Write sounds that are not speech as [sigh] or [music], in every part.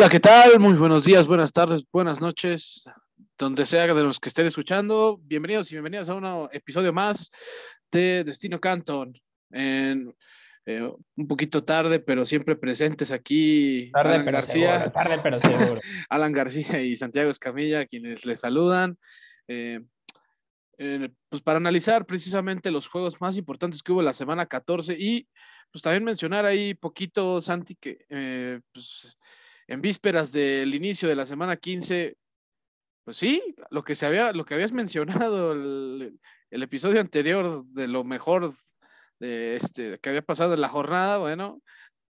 Hola, ¿qué tal? Muy buenos días, buenas tardes, buenas noches, donde sea de los que estén escuchando. Bienvenidos y bienvenidas a un episodio más de Destino Canton. En, eh, un poquito tarde, pero siempre presentes aquí. Tarde, Alan pero García, seguro, tarde, pero seguro. [laughs] Alan García y Santiago Escamilla, quienes les saludan. Eh, eh, pues para analizar precisamente los juegos más importantes que hubo la semana 14 y pues también mencionar ahí poquito, Santi, que pues, en vísperas del inicio de la semana 15, pues sí, lo que, se había, lo que habías [laughs] mencionado el, episodio anterior de lo mejor de este, que había pasado en la jornada, bueno,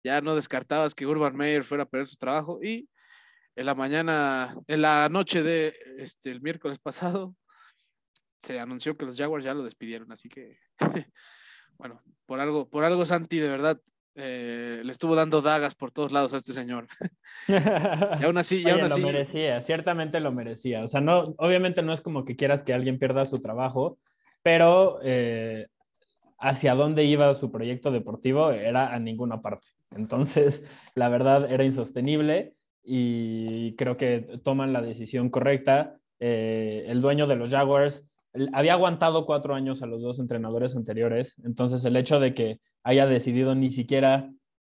ya no descartabas que Urban Meyer fuera a perder su trabajo y en la mañana, en la noche de este, el miércoles pasado, se anunció que los Jaguars ya lo despidieron, así que, [laughs] bueno, por algo, por algo Santi, de verdad, eh, le estuvo dando dagas por todos lados a este señor. y aún así, [laughs] ya aún así. Lo merecía, ciertamente lo merecía. O sea, no, obviamente no es como que quieras que alguien pierda su trabajo, pero eh, hacia dónde iba su proyecto deportivo era a ninguna parte. Entonces, [laughs] la verdad era insostenible y creo que toman la decisión correcta. Eh, el dueño de los Jaguars había aguantado cuatro años a los dos entrenadores anteriores, entonces el hecho de que haya decidido ni siquiera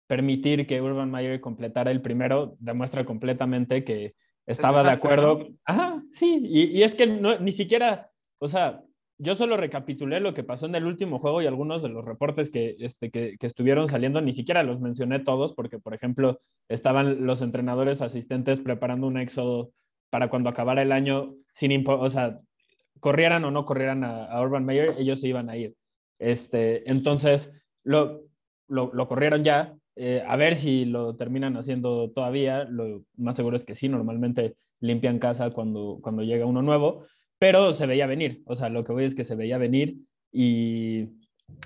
permitir que Urban Meyer completara el primero demuestra completamente que estaba de acuerdo. Ajá, sí, y, es que ni siquiera, o sea, yo solo recapitulé lo que pasó en el último juego y algunos de los reportes que, este, que, estuvieron saliendo, ni siquiera los mencioné todos, porque, por ejemplo, estaban los entrenadores asistentes preparando un éxodo para cuando acabara el año, sin o sea, corrieran o no corrieran a, Urban Meyer, ellos se iban a ir. Este, entonces, lo, lo, corrieron ya. Eh, a ver si lo terminan haciendo todavía. Lo más seguro es que sí, normalmente limpian casa cuando, cuando llega uno nuevo, pero se veía venir. O sea, lo que voy es que se veía venir y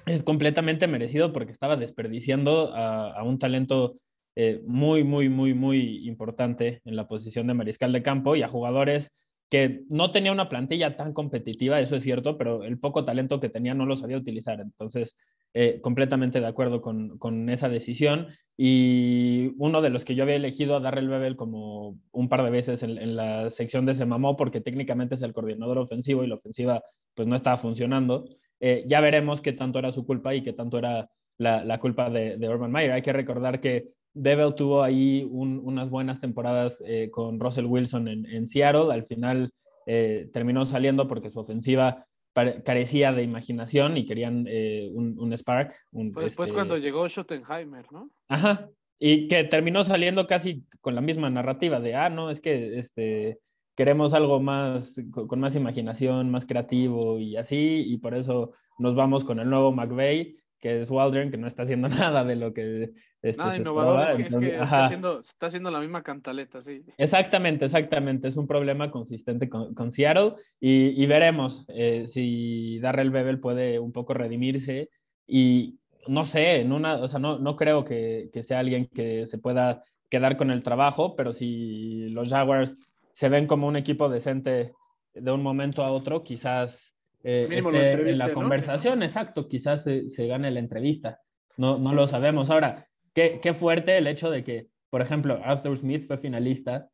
es completamente merecido porque estaba desperdiciando a, un talento eh, muy, muy, muy, muy importante en la posición de mariscal de campo y a jugadores que no tenía una plantilla tan competitiva, eso es cierto, pero el poco talento que tenía no lo sabía utilizar. Entonces, eh, completamente de acuerdo con, con, esa decisión. Y uno de los que yo había elegido a Darrell Bebel como un par de veces en, la sección de Se Mamó, porque técnicamente es el coordinador ofensivo y la ofensiva pues no estaba funcionando. Eh, ya veremos qué tanto era su culpa y qué tanto era la, culpa de, de Urban Meyer. Hay que recordar que Bevel tuvo ahí unas buenas temporadas eh, con Russell Wilson en, Seattle. Al final eh, terminó saliendo porque su ofensiva carecía de imaginación y querían eh, un, Spark. después este cuando llegó Schottenheimer, ¿no? Ajá. Y que terminó saliendo casi con la misma narrativa de, ah, no, es que este, queremos algo más, con más imaginación, más creativo y así, y por eso nos vamos con el nuevo McVeigh que es Waldron, que no está haciendo [laughs] nada de lo que... Este, nada innovador, es que, está, haciendo, está, haciendo, la misma cantaleta, sí. Exactamente, exactamente, es un problema consistente con, con Seattle y, veremos eh, si Darrell Bebel puede un poco redimirse y no sé, en una, o sea, no, no creo que, que sea alguien que se pueda quedar con el trabajo, pero si los Jaguars se ven como un equipo decente de un momento a otro, quizás eh, en la conversación, exacto, quizás se, gane la entrevista, no, no lo sabemos. Ahora, qué, qué fuerte el hecho de que, por ejemplo, Arthur Smith fue finalista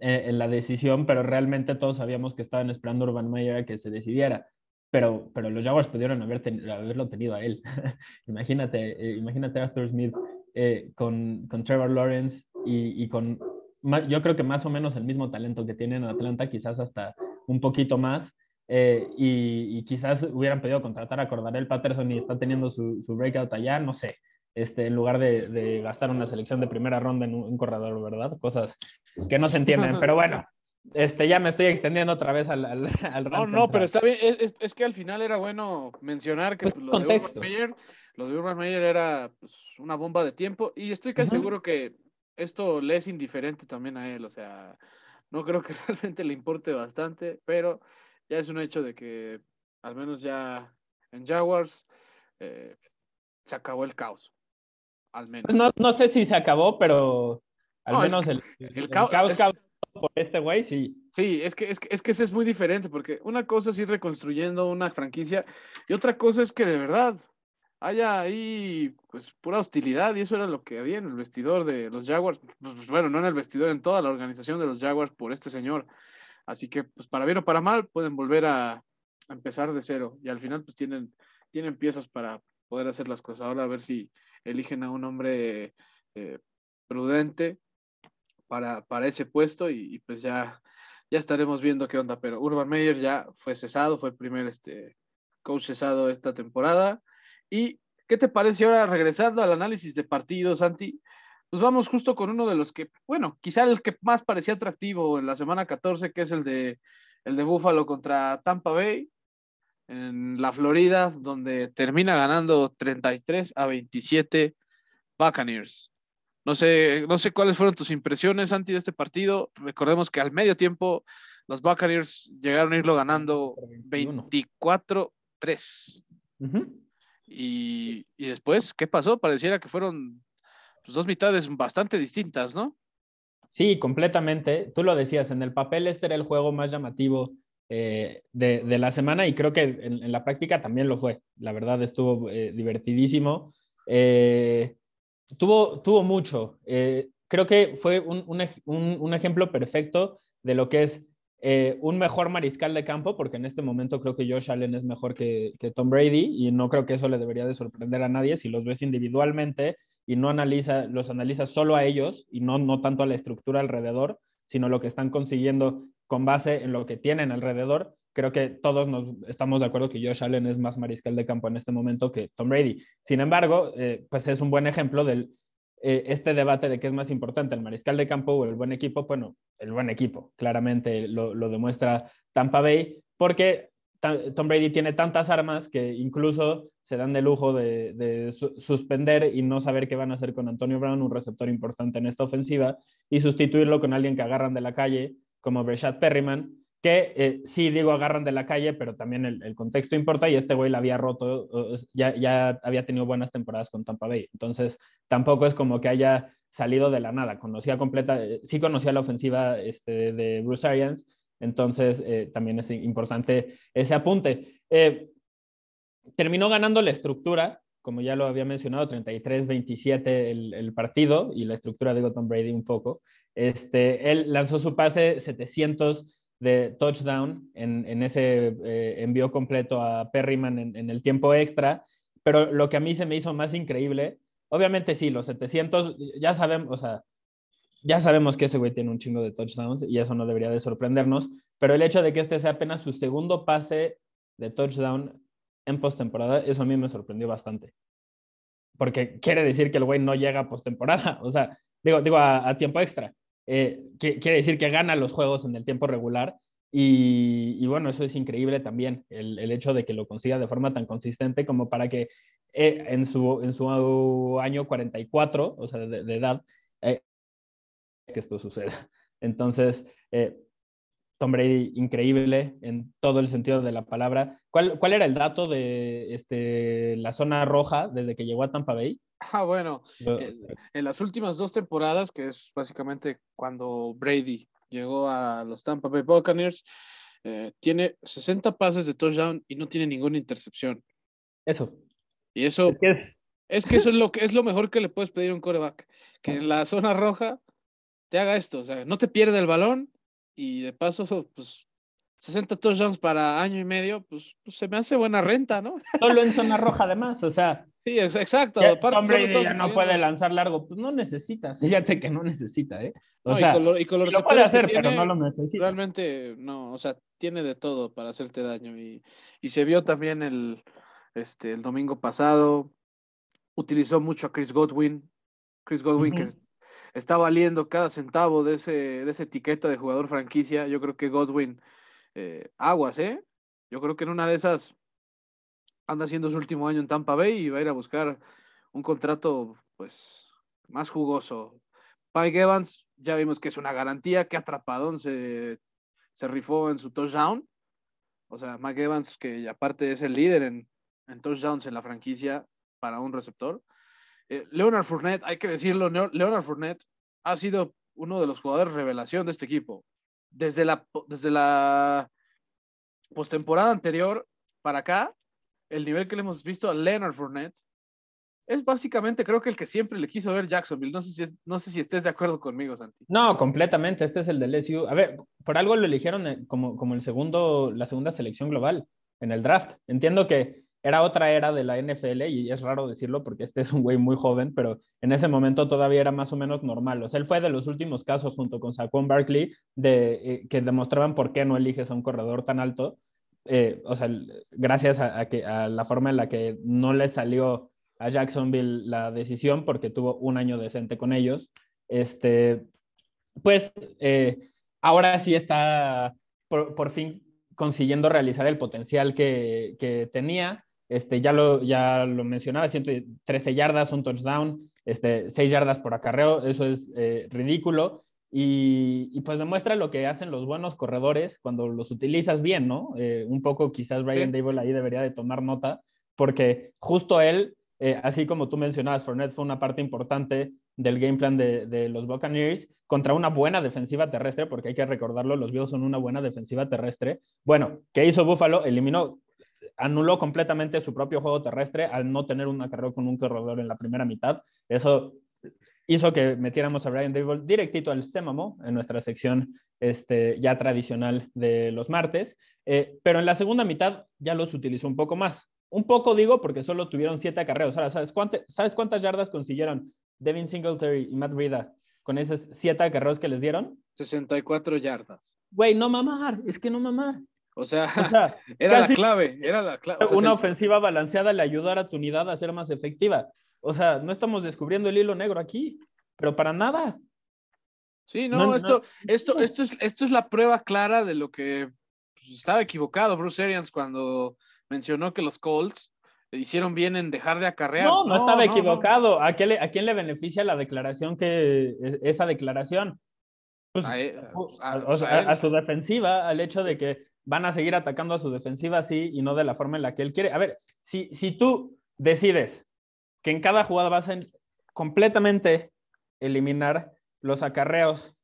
eh, en la decisión, pero realmente todos sabíamos que estaban esperando Urban Meyer a que se decidiera. Pero, pero los Jaguars pudieron haber haberlo tenido a él. [laughs] imagínate, eh, imagínate Arthur Smith con, con, Trevor Lawrence y, y con, yo creo que más o menos el mismo talento que tiene en Atlanta, quizás hasta un poquito más, eh, y, quizás hubieran podido contratar a Cordarel Patterson y está teniendo su, su breakout allá, no sé, este, en lugar de, de, gastar una selección de primera ronda en un, corredor, ¿verdad? Cosas que no se entienden, [laughs] pero bueno. Este, ya me estoy extendiendo otra vez al, al, [laughs] No, no, pero está bien. Es, es, que al final era bueno mencionar que pues, lo, de Urban Meyer, lo, de Urban Meyer, era pues, una bomba de tiempo y estoy casi seguro que esto le es indiferente también a él, o sea, no creo que [laughs] realmente le importe bastante, pero ya es un hecho de que al menos ya en Jaguars eh, se acabó el caos. Al menos. No, no sé si se acabó, pero al menos el, el, caos, por este güey, sí. Sí, es que, es, que, es que ese es muy diferente, porque una cosa es ir reconstruyendo una franquicia y otra cosa es que de verdad haya ahí pues pura hostilidad y eso era lo que había en el vestidor de los Jaguars, pues, pues, bueno, no en el vestidor, en toda la organización de los Jaguars por este señor. Así que pues para bien o para mal pueden volver a, empezar de cero y al final pues tienen, tienen piezas para poder hacer las cosas. Ahora a ver si eligen a un hombre eh, prudente para, para ese puesto y, pues ya, ya estaremos viendo qué onda. Pero Urban Meyer ya fue cesado, fue el primer este, coach cesado esta temporada. ¿Y qué te parece ahora regresando al análisis de partidos, Santi? Pues vamos justo con uno de los que, bueno, quizá el que más parecía atractivo en la semana 14, que es el de, el de Buffalo contra Tampa Bay en la Florida, donde termina ganando 33 a 27 Buccaneers. No sé, no sé cuáles fueron tus impresiones, Santi, de este partido. Recordemos que al medio tiempo los Buccaneers llegaron a irlo ganando 24-3. y, y, después, ¿qué pasó? Pareciera que fueron pues, dos mitades bastante distintas, ¿no? Sí, completamente. Tú lo decías, en el papel este era el juego más llamativo eh, de, la semana y creo que en, la práctica también lo fue. La verdad estuvo eh, divertidísimo. Eh, tuvo, tuvo mucho. creo que fue un, un, ejemplo perfecto de lo que es un mejor mariscal de campo, porque en este momento creo que Josh Allen es mejor que, que, Tom Brady y no creo que eso le debería de sorprender a nadie si los ves individualmente y no analiza, los analiza solo a ellos y no, no tanto a la estructura alrededor, sino lo que están consiguiendo con base en lo que tienen alrededor, creo que todos nos estamos de acuerdo que Josh Allen es más mariscal de campo en este momento que Tom Brady. Sin embargo, eh, pues es un buen ejemplo del eh, este debate de qué es más importante, el mariscal de campo o el buen equipo. Bueno, el buen equipo, claramente lo, demuestra Tampa Bay, porque Tom Brady tiene tantas armas que incluso se dan de lujo de, suspender y no saber qué van a hacer con Antonio Brown, un receptor importante en esta ofensiva, y sustituirlo con alguien que agarran de la calle como Breshad Perryman, que eh, sí digo agarran de la calle, pero también el, contexto importa y este güey la había roto, ya, ya había tenido buenas temporadas con Tampa Bay. Entonces, tampoco es como que haya salido de la nada. Conocía completa, eh, sí conocía la ofensiva este, de Bruce Arians, entonces eh, también es importante ese apunte. terminó ganando la estructura, como ya lo había mencionado, 33-27 el, el, partido y la estructura de Tom Brady un poco. Este, él lanzó su pase 700 de touchdown en, ese eh, envío completo a Perryman en, el tiempo extra, pero lo que a mí se me hizo más increíble, obviamente sí, los 700, ya sabemos, o sea, ya sabemos que ese güey tiene un chingo de touchdowns y eso no debería de sorprendernos, pero el hecho de que este sea apenas su segundo pase de touchdown en postemporada, eso a mí me sorprendió bastante. Porque quiere decir que el güey no llega a postemporada, [laughs] o sea, digo, digo a tiempo extra. Eh, quiere decir que gana los juegos en el tiempo regular. Y, bueno, eso es increíble también, el, hecho de que lo consiga de forma tan consistente como para que eh, en, su, en su año 44, o sea, de, edad, eh, que esto suceda. Entonces, Tom Brady increíble en todo el sentido de la palabra. ¿Cuál, cuál era el dato de este, la zona roja desde que llegó a Tampa Bay? Ah, bueno, eh, en las últimas dos temporadas, que es básicamente cuando Brady llegó a los Tampa Bay Buccaneers, eh, tiene 60 pases de touchdown y no tiene ninguna intercepción. Eso. Y eso es que, es... que eso es lo que es lo mejor que le puedes pedir a un coreback, que en la zona roja te haga esto, o sea, no te pierde el balón y de paso, [laughs] pues 60 touchdowns para año y medio, pues, pues, se me hace buena renta, ¿no? [laughs] Solo en zona roja además, o sea. Sí, exacto. Aparte, ya no puede lanzar largo, pues no necesita, fíjate que no necesita, ¿eh? O sea, y con, lo puede hacer, pero no lo necesita. Realmente, no, o sea, tiene de todo para hacerte daño y, y se vio también el, este, el domingo pasado, utilizó mucho a Chris Godwin, Chris Godwin que está valiendo cada centavo de, ese, de esa etiqueta de jugador franquicia, yo creo que Godwin eh, aguas, ¿eh? Yo creo que en una de esas anda haciendo su último año en Tampa Bay y va a ir a buscar un contrato, pues, más jugoso Spike Evans, ya vimos que es una garantía, que atrapadón se, se rifó en su touchdown. O sea, Mike Evans, que aparte es el líder en touchdowns en la franquicia para un receptor. Eh, Leonard Fournette, hay que decirlo, Leonard Fournette ha sido uno de los jugadores revelación de este equipo. Desde la, desde la postemporada anterior para acá, el nivel que le hemos visto a Leonard Fournette es básicamente, creo que el que siempre le quiso ver Jacksonville. No sé si, no sé si estés de acuerdo conmigo, Santi. No, completamente. Este es el de LSU. A ver, por algo lo eligieron eh, como, como el segundo, la segunda selección global en el draft. Entiendo que era otra era de la NFL y es raro decirlo porque este es un güey muy joven, pero en ese momento todavía era más o menos normal. O sea, él fue de los últimos casos junto con Saquon Barkley de, eh, que demostraban por qué no eliges a un corredor tan alto. Eh, o sea, gracias a, que, a la forma en la que no le salió a Jacksonville la decisión porque tuvo un año decente con ellos. Este, pues eh, ahora sí está por, fin consiguiendo realizar el potencial que, que, tenía. Este, ya, lo, ya lo mencionaba, 113 yardas, un touchdown, este, 6 yardas por acarreo, eso es eh, ridículo. Y, y, pues demuestra lo que hacen los buenos corredores cuando los utilizas bien, ¿no? Eh, un poco quizás Brian Dable ahí debería de tomar nota, porque justo él eh, así como tú mencionabas, Fournette fue una parte importante del game plan de, los Buccaneers contra una buena defensiva terrestre, porque hay que recordarlo, los Bills son una buena defensiva terrestre. Bueno, ¿qué hizo Buffalo? Eliminó, anuló completamente su propio juego terrestre al no tener una carrera con un corredor en la primera mitad. Eso hizo que metiéramos a Brian Dable directito al Semamo en nuestra sección este, ya tradicional de los martes, eh, pero en la segunda mitad ya los utilizó un poco más. Un poco digo porque solo tuvieron siete acarreos. Ahora, ¿sabes, ¿sabes cuántas yardas consiguieron Devin Singletary y Matt Rida con esos siete acarreos que les dieron? 64 yardas. Güey, no mamar, es que no mamar. O sea, [laughs] era la clave, era la clave. una ofensiva balanceada le ayudara a tu unidad a ser más efectiva. O sea, no estamos descubriendo el hilo negro aquí, pero para nada. Sí, no, esto, Esto, esto, es, esto es la prueba clara de lo que pues, estaba equivocado Bruce Arians cuando mencionó que los Colts hicieron bien en dejar de acarrear. No, no, estaba equivocado. ¿A, quién le, ¿A quién le beneficia la declaración que esa declaración? Pues, a, su defensiva, al hecho de que van a seguir atacando a su defensiva así y no de la forma en la que él quiere. A ver, si, si tú decides que en cada jugada vas a completamente eliminar los acarreos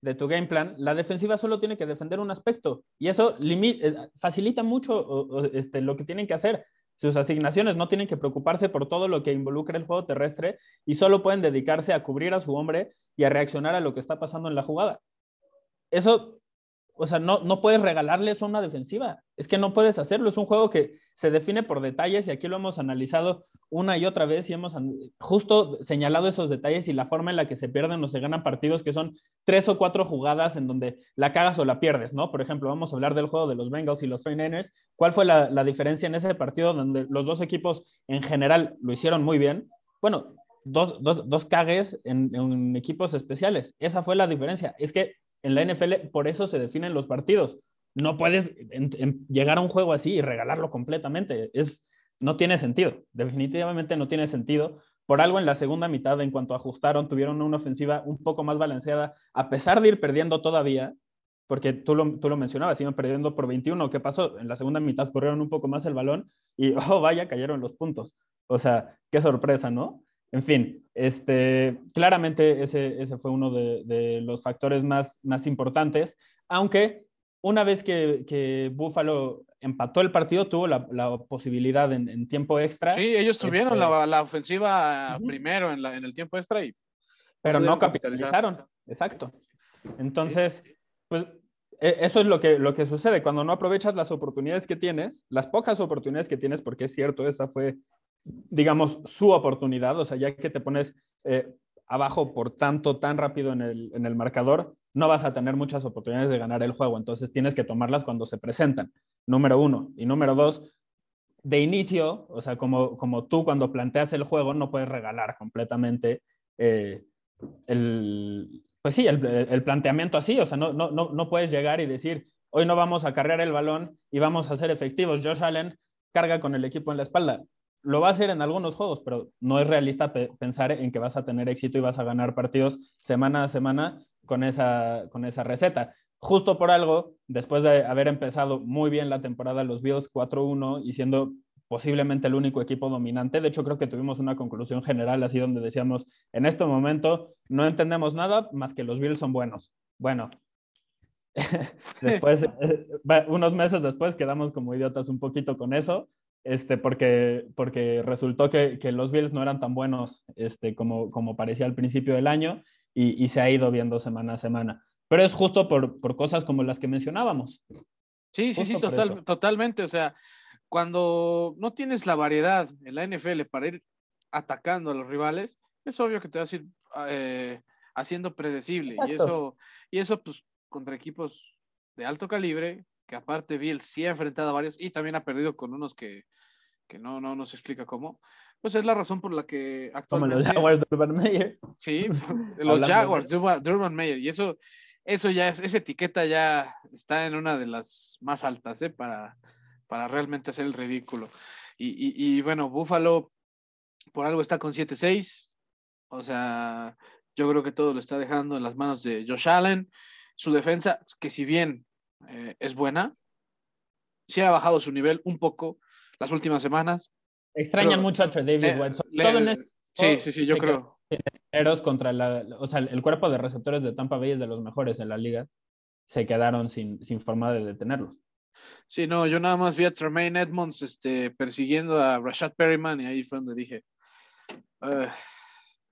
de tu game plan, la defensiva solo tiene que defender un aspecto y eso eh, facilita mucho este, lo que tienen que hacer. Sus asignaciones no tienen que preocuparse por todo lo que involucra el juego terrestre y solo pueden dedicarse a cubrir a su hombre y a reaccionar a lo que está pasando en la jugada. Eso o sea, no, no puedes regalarle eso a una defensiva. Es que no puedes hacerlo. Es un juego que se define por detalles y aquí lo hemos analizado una y otra vez y hemos justo señalado esos detalles y la forma en la que se pierden o se ganan partidos que son tres o cuatro jugadas en donde la cagas o la pierdes, ¿no? Por ejemplo, vamos a hablar del juego de los Bengals y los 49ers. ¿Cuál fue la, diferencia en ese partido donde los dos equipos en general lo hicieron muy bien? Bueno, dos, dos, dos cagues en equipos especiales. Esa fue la diferencia. Es que en la NFL por eso se definen los partidos. No puedes llegar a un juego así y regalarlo completamente. Es, no tiene sentido. Definitivamente no tiene sentido. Por algo en la segunda mitad, en cuanto ajustaron, tuvieron una ofensiva un poco más balanceada, a pesar de ir perdiendo todavía, porque tú lo, tú lo mencionabas, iban perdiendo por 21. ¿Qué pasó? En la segunda mitad corrieron un poco más el balón y, [laughs] oh, vaya, cayeron los puntos. O sea, qué sorpresa, ¿no? En fin, este, claramente ese, ese fue uno de, los factores más, más importantes, aunque una vez que, que Buffalo empató el partido, tuvo la, la posibilidad en, tiempo extra. Sí, ellos tuvieron este la, la, ofensiva primero en, en, el tiempo extra y... Pero no capitalizaron, exacto. Entonces, pues e, eso es lo que, lo que sucede cuando no aprovechas las oportunidades que tienes, las pocas oportunidades que tienes, porque es cierto, esa fue digamos, su oportunidad, o sea, ya que te pones eh, abajo por tanto, tan rápido en el, en el marcador, no vas a tener muchas oportunidades de ganar el juego, entonces tienes que tomarlas cuando se presentan, número uno. Y número dos, de inicio, o sea, como, como tú cuando planteas el juego, no puedes regalar completamente eh, el, pues sí, el, planteamiento así, o sea, no, no, no, no puedes llegar y decir, hoy no vamos a cargar el balón y vamos a ser efectivos. Josh Allen carga con el equipo en la espalda lo va a hacer en algunos juegos, pero no es realista pensar en que vas a tener éxito y vas a ganar partidos semana a semana con esa, con esa receta. Justo por algo, después de haber empezado muy bien la temporada los Bills 4-1 y siendo posiblemente el único equipo dominante. De hecho, creo que tuvimos una conclusión general así donde decíamos, en este momento no entendemos nada más que los Bills son buenos. Bueno, [laughs] después, eh, unos meses después quedamos como idiotas un poquito con eso, este, porque, porque resultó que, que los Bills no eran tan buenos este, como, como parecía al principio del año y, y, se ha ido viendo semana a semana. Pero es justo por, por cosas como las que mencionábamos. Sí, sí, sí, total, totalmente. O sea, cuando no tienes la variedad en la NFL para ir atacando a los rivales, es obvio que te vas a ir eh, haciendo predecible. Y eso, y eso, pues, contra equipos de alto calibre, que aparte Bill sí ha enfrentado a varios y también ha perdido con unos que, que no, no nos explica cómo. Pues es la razón por la que actualmente... Como los Jaguars de Urban Meyer. Sí, [laughs] los Jaguars de Urban Meyer. Y eso, eso ya es, esa etiqueta ya está en una de las más altas, ¿eh? Para, para realmente hacer el ridículo. Y, bueno, Buffalo por algo está con 7-6. O sea, yo creo que todo lo está dejando en las manos de Josh Allen. Su defensa, que si bien eh, es buena, sí ha bajado su nivel un poco las últimas semanas. Extrañan mucho a David Watson. sí, sí, sí, yo creo. Contra la, o sea, el cuerpo de receptores de Tampa Bay es de los mejores en la liga. Se quedaron sin, sin forma de detenerlos. Sí, no, yo nada más vi a Tremaine Edmonds este, persiguiendo a Rashad Perryman y ahí fue donde dije,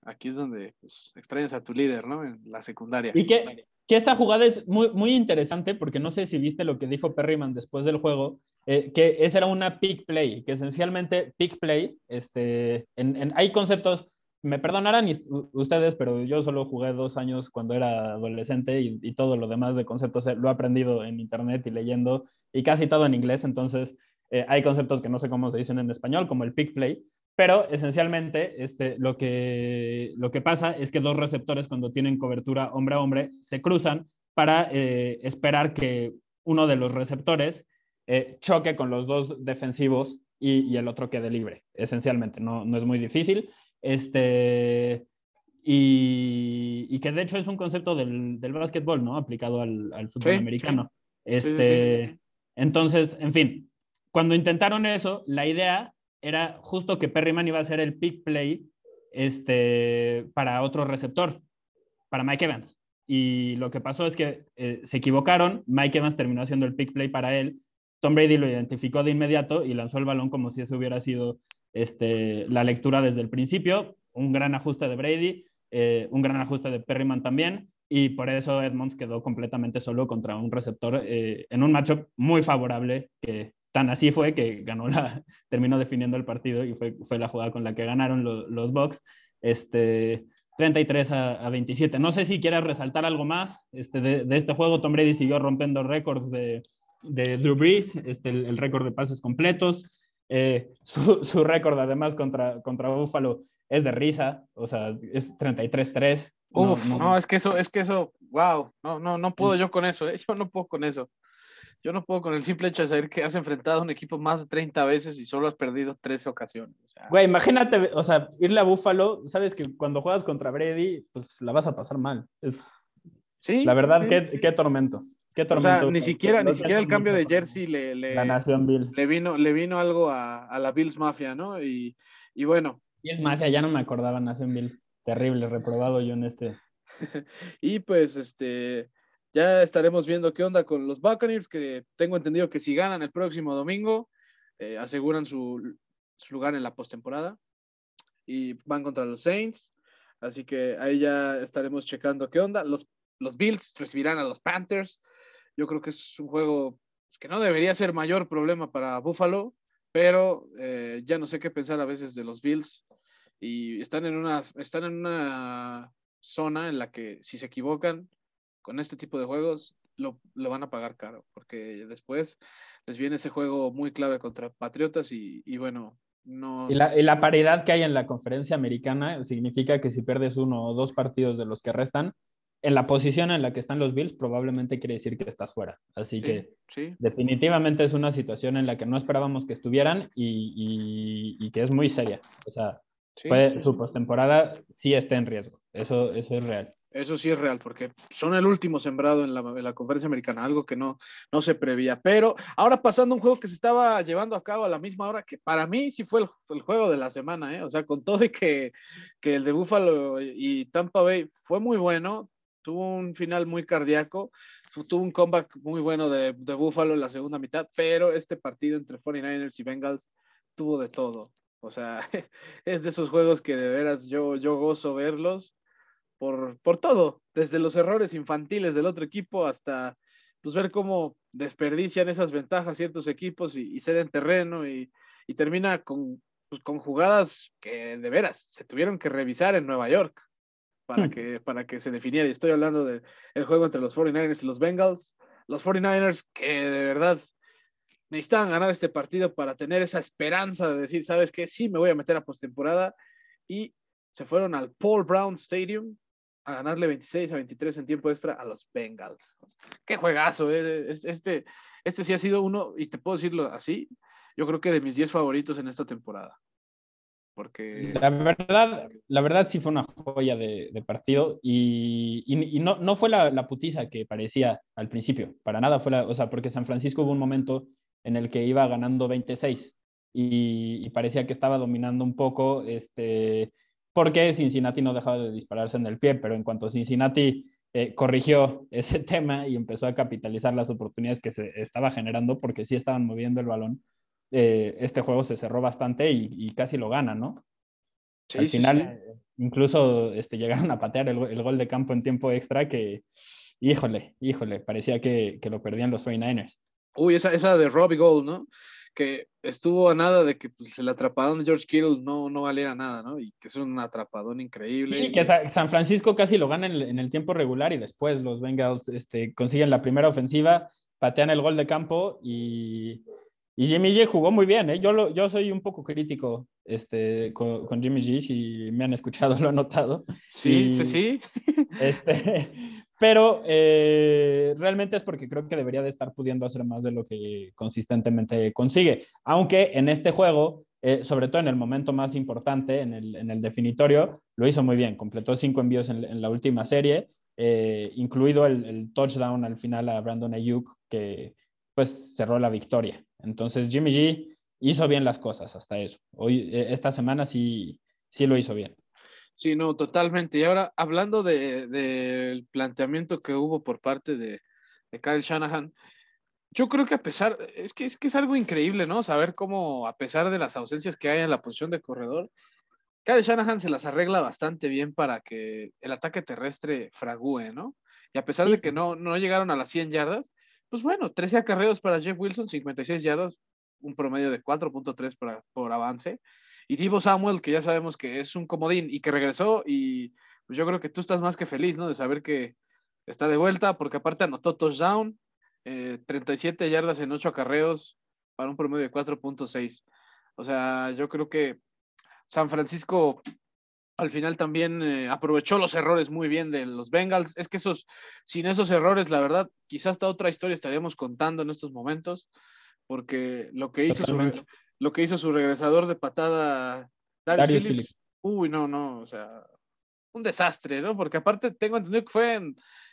aquí es donde pues, extrañas a tu líder, ¿no? En la secundaria. Y que, que, esa jugada es muy, muy interesante porque no sé si viste lo que dijo Perryman después del juego, eh, que esa era una pick play, que esencialmente pick play, este, en, hay conceptos me perdonarán ustedes, pero yo solo jugué dos años cuando era adolescente y, todo lo demás de conceptos lo he aprendido en internet y leyendo y casi todo en inglés, entonces eh, hay conceptos que no sé cómo se dicen en español, como el pick play, pero esencialmente este, lo, que, lo que pasa es que dos receptores cuando tienen cobertura hombre a hombre se cruzan para eh, esperar que uno de los receptores eh, choque con los dos defensivos y, y, el otro quede libre, esencialmente, no, no es muy difícil. Este, y, que de hecho es un concepto del, del básquetbol, ¿no? Aplicado al, al fútbol americano. Este, entonces, en fin, cuando intentaron eso, la idea era justo que Perryman iba a ser el pick play este, para otro receptor, para Mike Evans. Y lo que pasó es que eh, se equivocaron, Mike Evans terminó haciendo el pick play para él, Tom Brady lo identificó de inmediato y lanzó el balón como si ese hubiera sido este, la lectura desde el principio, un gran ajuste de Brady, eh, un gran ajuste de Perryman también, y por eso Edmonds quedó completamente solo contra un receptor eh, en un matchup muy favorable, que tan así fue que ganó la, [laughs] terminó definiendo el partido y fue, fue la jugada con la que ganaron los Bucks. Este, 33 a, 27. No sé si quieras resaltar algo más este, de, este juego. Tom Brady siguió rompiendo récords de, de Drew Brees, este, el récord de pases completos. Eh, [laughs] su, récord además contra, contra Buffalo es de risa, o sea, es 33-3. Uf, no, es que eso, es que eso, wow, no, no, no puedo mm. yo con eso, ¿eh? [laughs] yo no puedo con eso. Yo no puedo con el simple hecho de saber que has enfrentado a un equipo más de 30 veces y solo has perdido 13 ocasiones. Güey, imagínate, o sea, irle a Buffalo, sabes que cuando juegas contra Brady, pues la vas a pasar mal. Es, sí. La verdad, Qué, qué tormento. O sea, ni siquiera, ni siquiera el cambio de jersey le, le, le, vino, le vino algo a, a, la Bills Mafia, ¿no? Y, y bueno. Bills Mafia, ya no me acordaba Nación Bill. Terrible, reprobado yo en este. [laughs] y pues, este, ya estaremos viendo qué onda con los Buccaneers, que tengo entendido que si ganan el próximo domingo, eh, aseguran su, su, lugar en la postemporada y van contra los Saints. Así que ahí ya estaremos checando qué onda. Los, los Bills recibirán a los Panthers. Yo creo que es un juego que no debería ser mayor problema para Buffalo, pero eh, ya no sé qué pensar a veces de los Bills. Y están en, una, están en una zona en la que si se equivocan con este tipo de juegos, lo, lo van a pagar caro, porque después les viene ese juego muy clave contra Patriotas y, y bueno, no... Y la, y la, paridad que hay en la conferencia americana significa que si pierdes uno o dos partidos de los que restan, en la posición en la que están los Bills, probablemente quiere decir que estás fuera. Así que definitivamente es una situación en la que no esperábamos que estuvieran y, que es muy seria. O sea, su postemporada sí está en riesgo. Eso, eso es real. Eso sí es real, porque son el último sembrado en la, conferencia americana, algo que no, no se prevía. Pero ahora pasando un juego que se estaba llevando a cabo a la misma hora, que para mí sí fue el, juego de la semana, ¿eh? o sea, con todo y que, que el de Buffalo y Tampa Bay fue muy bueno, tuvo un final muy cardíaco, tuvo un comeback muy bueno de, de Buffalo en la segunda mitad, pero este partido entre 49ers y Bengals tuvo de todo. O sea, [laughs] es de esos juegos que de veras yo, yo gozo verlos por, por todo, desde los errores infantiles del otro equipo hasta pues ver cómo desperdician esas ventajas ciertos equipos y, ceden terreno y, y termina con, pues, con jugadas que de veras se tuvieron que revisar en Nueva York para, hmm. que, para que se definiera. Y estoy hablando del juego entre los 49ers y los Bengals. Los 49ers que de verdad necesitaban ganar este partido para tener esa esperanza de decir, ¿sabes qué? Sí, me voy a meter a postemporada. Y se fueron al Paul Brown Stadium a ganarle 26 a 23 en tiempo extra a los Bengals. Qué juegazo, ¿eh? Este, este sí ha sido uno, y te puedo decirlo así, yo creo que de mis 10 favoritos en esta temporada. Porque... La verdad, la verdad sí fue una joya de, partido y, y, no, no, fue la, putiza que parecía al principio, para nada fue la, o sea, porque San Francisco hubo un momento en el que iba ganando 26 y, y parecía que estaba dominando un poco, este, porque Cincinnati no dejaba de dispararse en el pie, pero en cuanto Cincinnati eh, corrigió ese [laughs] tema y empezó a capitalizar las oportunidades que se estaba generando, porque sí estaban moviendo el balón, eh, este juego se cerró bastante y, casi lo gana, ¿no? Al final, incluso este, llegaron a patear el, gol de campo en tiempo extra que, híjole, híjole, parecía que, lo perdían los 49ers. Uy, esa, esa de Robbie Gold, ¿no? Que estuvo a nada de que pues, el atrapadón de George Kittle no, no valiera nada, ¿no? Y que es un atrapadón increíble. Y que San Francisco casi lo gana en el, tiempo regular y después los Bengals este, consiguen la primera ofensiva, patean el gol de campo y y Jimmy G jugó muy bien, ¿eh? yo, yo soy un poco crítico este, con, Jimmy G, si me han escuchado [laughs] lo he notado. Sí, sí, sí. Este, pero eh, realmente es porque creo que debería de estar pudiendo hacer más de lo que consistentemente consigue. Aunque en este juego, eh, sobre todo en el momento más importante, en el, en el definitorio, lo hizo muy bien. Completó cinco envíos en, la última serie, eh, incluido el, touchdown al final a Brandon Ayuk, que pues cerró la victoria. Entonces Jimmy G hizo bien las cosas hasta eso. Hoy, esta semana sí, sí lo hizo bien. Sí, no, totalmente. Y ahora, hablando del planteamiento que hubo por parte de, de, Kyle Shanahan, yo creo que a pesar, es que, es que es algo increíble, ¿no? Saber cómo, a pesar de las ausencias que hay en la posición de corredor, Kyle Shanahan se las arregla bastante bien para que el ataque terrestre fragúe, ¿no? Y a pesar de que no, no llegaron a las 100 yardas, pues bueno, 13 acarreos para Jeff Wilson, 56 yardas, un promedio de 4.3 por, por avance. Y Divo Samuel, que ya sabemos que es un comodín y que regresó, y pues yo creo que tú estás más que feliz, ¿no? De saber que está de vuelta, porque aparte anotó touchdown, eh, 37 yardas en 8 acarreos para un promedio de 4.6. O sea, yo creo que San Francisco al final también eh, aprovechó los errores muy bien de los Bengals. Es que esos, sin esos errores, la verdad, quizás hasta otra historia estaríamos contando en estos momentos, porque lo que hizo, su, lo que hizo su regresador de patada, Darius, Phillips, uy, no, no, o sea, un desastre, ¿no? Porque aparte tengo entendido que fue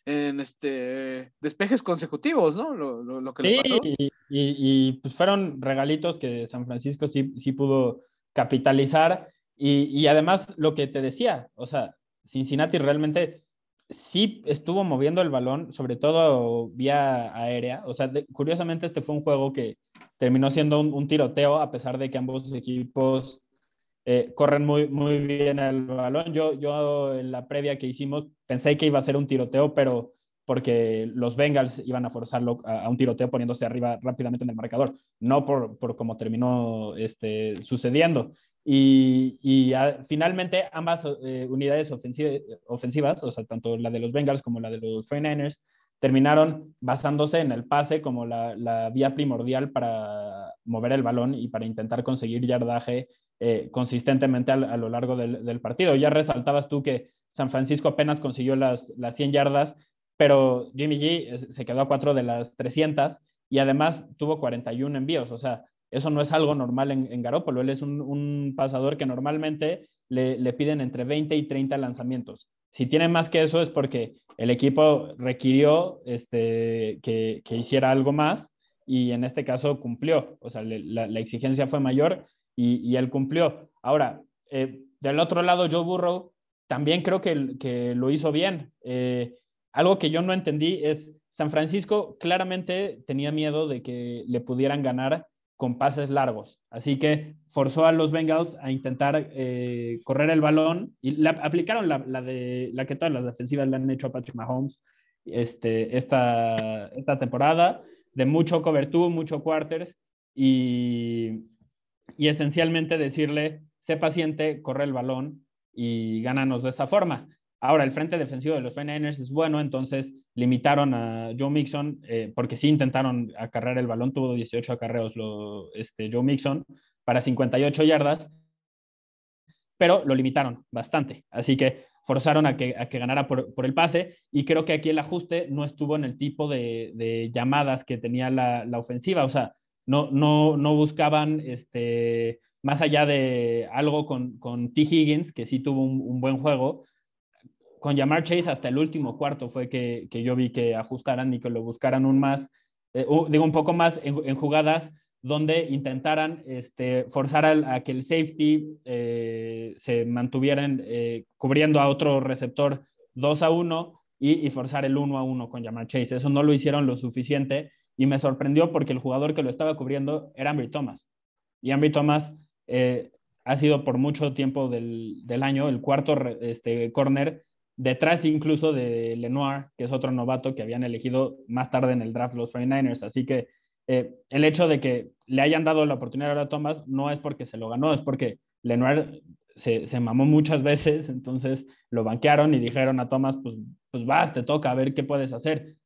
en, este despejes consecutivos, ¿no? Lo, que le pasó. Y, y, pues fueron regalitos que San Francisco sí, sí pudo capitalizar y, además, lo que te decía, o sea, Cincinnati realmente sí estuvo moviendo el balón, sobre todo vía aérea. O sea, curiosamente este fue un juego que terminó siendo un, tiroteo, a pesar de que ambos equipos eh, corren muy, muy bien el balón. Yo, yo en la previa que hicimos pensé que iba a ser un tiroteo, pero porque los Bengals iban a forzarlo a, un tiroteo poniéndose arriba rápidamente en el marcador, no por, por cómo terminó este, sucediendo. Y, y finalmente ambas eh, unidades ofensivas, o sea, tanto la de los Bengals como la de los 49ers, terminaron basándose en el pase como la, vía primordial para mover el balón y para intentar conseguir yardaje eh, consistentemente a, lo largo del, partido. Ya resaltabas tú que San Francisco apenas consiguió las, las 100 yardas, pero Jimmy G se quedó a cuatro de las 300 y además tuvo 41 envíos. O sea, eso no es algo normal en, en Garópolo. Él es un, pasador que normalmente le, piden entre 20 y 30 lanzamientos. Si tiene más que eso es porque el equipo requirió este, que, hiciera algo más y en este caso cumplió. O sea, la, exigencia fue mayor y, él cumplió. Ahora, eh, del otro lado, Joe Burrow también creo que, que lo hizo bien. Eh, algo que yo no entendí es, San Francisco claramente tenía miedo de que le pudieran ganar con pases largos. Así que forzó a los Bengals a intentar eh, correr el balón y la, aplicaron la, de, la que todas las defensivas le han hecho a Patrick Mahomes este, esta, esta temporada, de mucho cobertura, mucho quarters y, y esencialmente decirle, sé paciente, corre el balón y gánanos de esa forma. Ahora, el frente defensivo de los 49ers es bueno, entonces limitaron a Joe Mixon, eh, porque sí intentaron acarrear el balón, tuvo 18 acarreos lo, este, Joe Mixon para 58 yardas, pero lo limitaron bastante. Así que forzaron a que, a que ganara por, por, el pase y creo que aquí el ajuste no estuvo en el tipo de, llamadas que tenía la, ofensiva. O sea, no, no, no buscaban este, más allá de algo con, T. Higgins, que sí tuvo un buen juego, con Jamar Chase hasta el último cuarto fue que, que, yo vi que ajustaran y que lo buscaran un más, eh, digo, un poco más en, jugadas donde intentaran este, forzar a, que el safety eh, se mantuvieran eh, cubriendo a otro receptor 2 a 1 y, forzar el 1 a 1 con Jamar Chase. Eso no lo hicieron lo suficiente y me sorprendió porque el jugador que lo estaba cubriendo era Ambry Thomas. Y Ambry Thomas ha sido por mucho tiempo del, del año el cuarto este, corner detrás incluso de Lenoir, que es otro novato que habían elegido más tarde en el draft los 49ers. Así que eh, el hecho de que le hayan dado la oportunidad a Thomas no es porque se lo ganó, es porque Lenoir se, se, mamó muchas veces, entonces lo banquearon y dijeron a Thomas, pues, pues vas, te toca a ver qué puedes hacer.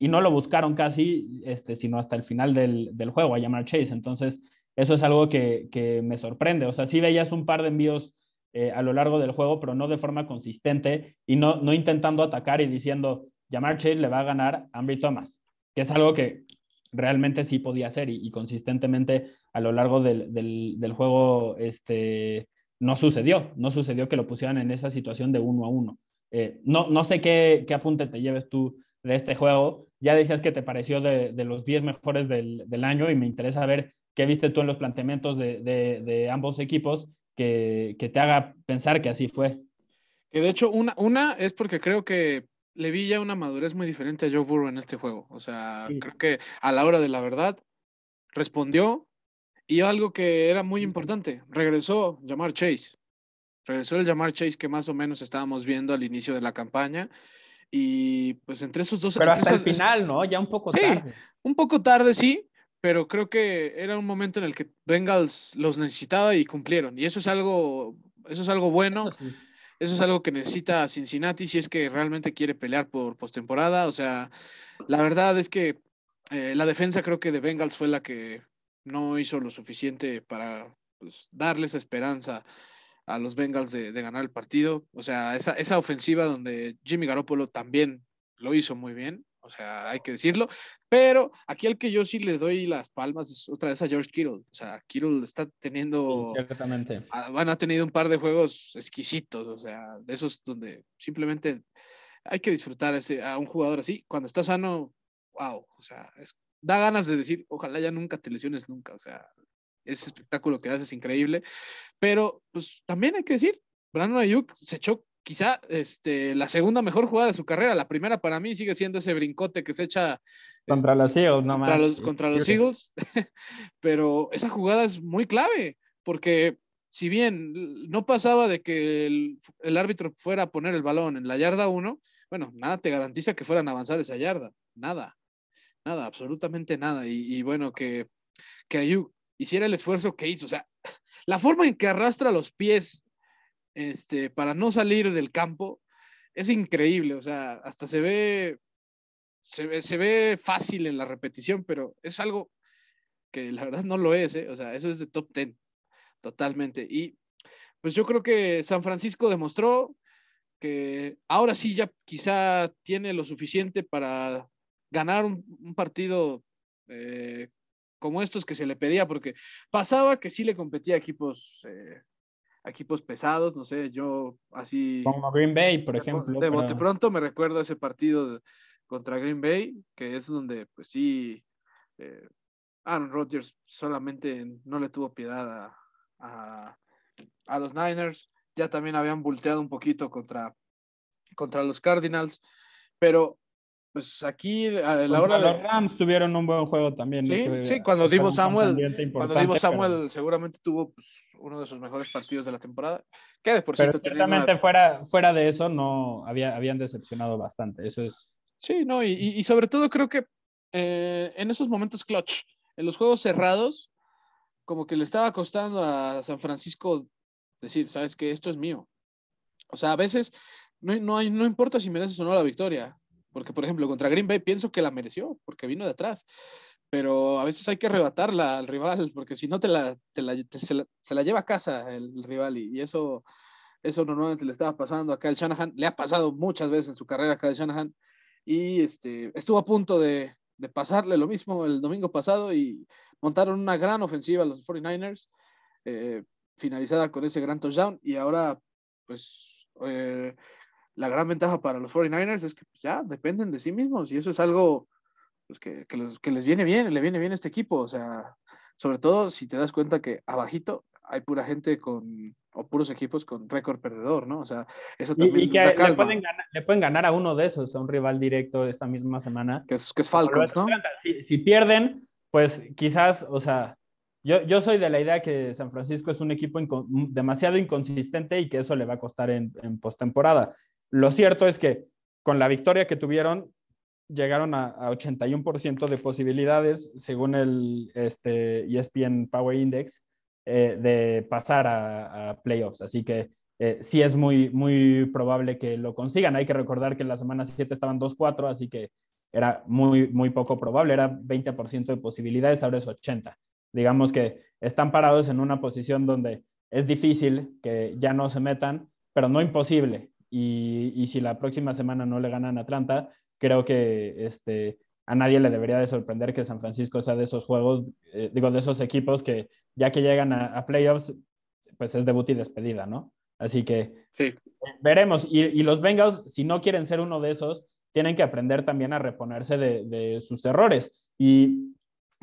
Y no lo buscaron casi, este, sino hasta el final del, del juego, a llamar Chase. Entonces, eso es algo que, que me sorprende. O sea, sí veías un par de envíos eh, a lo largo del juego, pero no de forma consistente y no, no intentando atacar y diciendo, Jamar Chase le va a ganar a Ambry Thomas, que es algo que realmente sí podía hacer y, consistentemente a lo largo del, del, juego este, no sucedió, no sucedió que lo pusieran en esa situación de uno a uno. Eh, no, no sé qué, qué, apunte te lleves tú de este juego. Ya decías que te pareció de, de los 10 mejores del, del, año y me interesa ver qué viste tú en los planteamientos de, de ambos equipos que, te haga pensar que así fue. Que de hecho, una, una es porque creo que le vi ya una madurez muy diferente a Joe Burrow en este juego. O sea, creo que a la hora de la verdad respondió y algo que era muy importante, regresó llamar Chase. Regresó el llamar Chase que más o menos estábamos viendo al inicio de la campaña. Y pues entre esos dos. Pero hasta el final, ¿no? Ya un poco tarde. Un poco tarde, sí, pero creo que era un momento en el que Bengals los necesitaba y cumplieron. Y eso es algo, eso es algo bueno. Eso es algo que necesita Cincinnati si es que realmente quiere pelear por postemporada. O sea, la verdad es que eh, la defensa creo que de Bengals fue la que no hizo lo suficiente para pues, darle esa esperanza a los Bengals de, de, ganar el partido. O sea, esa, esa ofensiva donde Jimmy Garoppolo también lo hizo muy bien o sea, hay que decirlo. Pero aquí al que yo sí le doy las palmas es otra vez a George Kittle. O sea, Kittle está teniendo. ciertamente. Bueno, ha tenido un par de juegos exquisitos, o sea, de esos donde simplemente hay que disfrutar ese, a un jugador así. Cuando está sano, wow, o sea, da ganas de decir, ojalá ya nunca te lesiones nunca, o sea, ese espectáculo que haces es increíble. Pero, pues también hay que decir, Brandon Ayuk se echó quizá este, la segunda mejor jugada de su carrera. La primera para mí sigue siendo ese brincote que se echa contra este, los Eagles, no contra Los, contra los Eagles. [laughs] Pero esa jugada es muy clave porque si bien no pasaba de que el, árbitro fuera a poner el balón en la yarda 1, bueno, nada te garantiza que fueran a avanzar esa yarda. Nada, nada, absolutamente nada. Y, y bueno, que, que Ayuk hiciera el esfuerzo que hizo. O sea, la forma en que arrastra los pies este, para no salir del campo, es increíble, o sea, hasta se ve, se ve, se ve fácil en la repetición, pero es algo que la verdad no lo es, ¿eh? o sea, eso es de top 10. totalmente. Y pues yo creo que San Francisco demostró que ahora sí ya quizá tiene lo suficiente para ganar un, partido eh, como estos que se le pedía, porque pasaba que sí le competía equipos, eh, equipos pesados, no sé, yo así... Como Green Bay, por ejemplo. De bote pronto me recuerdo ese partido contra Green Bay, que es donde pues sí, eh, Aaron Rodgers solamente no le tuvo piedad a, a, los Niners, ya también habían volteado un poquito contra, contra los Cardinals, pero pues aquí a la hora de... Los Rams tuvieron un buen juego también. Sí, sí cuando Divo Samuel, cuando Divo Samuel seguramente tuvo pues, uno de sus mejores partidos de la temporada. Que de por cierto ciertamente fuera, fuera de eso no había, habían decepcionado bastante. Eso es. Sí, no, y, y sobre todo creo que eh, en esos momentos clutch, en los juegos cerrados, como que le estaba costando a San Francisco decir, sabes que esto es mío. O sea, a veces no, no, hay, no importa si mereces o no la victoria porque, por ejemplo, contra Green Bay pienso que la mereció, porque vino de atrás. Pero a veces hay que arrebatarla al rival, porque si no te la, se, la, lleva a casa el, rival. Y, eso, eso normalmente le estaba pasando acá al Shanahan. Le ha pasado muchas veces en su carrera acá al Shanahan. Y este, estuvo a punto de, de pasarle lo mismo el domingo pasado y montaron una gran ofensiva a los 49ers, eh, finalizada con ese gran touchdown. Y ahora, pues, eh, la gran ventaja para los 49ers es que pues, ya dependen de sí mismos y eso es algo pues, que, que, les viene bien, le viene bien a este equipo. O sea, sobre todo si te das cuenta que abajito hay pura gente con, o puros equipos con récord perdedor, ¿no? O sea, eso también. Y, que le, pueden ganar, le, pueden ganar, a uno de esos, a un rival directo esta misma semana. Que es, que es Falcons, ¿no? Si, si, pierden, pues quizás, o sea, yo, yo soy de la idea que San Francisco es un equipo demasiado inconsistente y que eso le va a costar en, en postemporada. Lo cierto es que con la victoria que tuvieron, llegaron a, 81% de posibilidades, según el este, ESPN Power Index, eh, de pasar a, playoffs. Así que eh, sí es muy, muy probable que lo consigan. Hay que recordar que en la semana 7 estaban 2-4, así que era muy, muy poco probable. Era 20% de posibilidades, ahora es 80%. Digamos que están parados en una posición donde es difícil que ya no se metan, pero no imposible. Y, si la próxima semana no le ganan a Atlanta, creo que este, a nadie le debería de sorprender que San Francisco sea de esos juegos, eh, digo, de esos equipos que ya que llegan a, playoffs, pues es debut y despedida, ¿no? Así que veremos. Y, los Bengals, si no quieren ser uno de esos, tienen que aprender también a reponerse de, sus errores y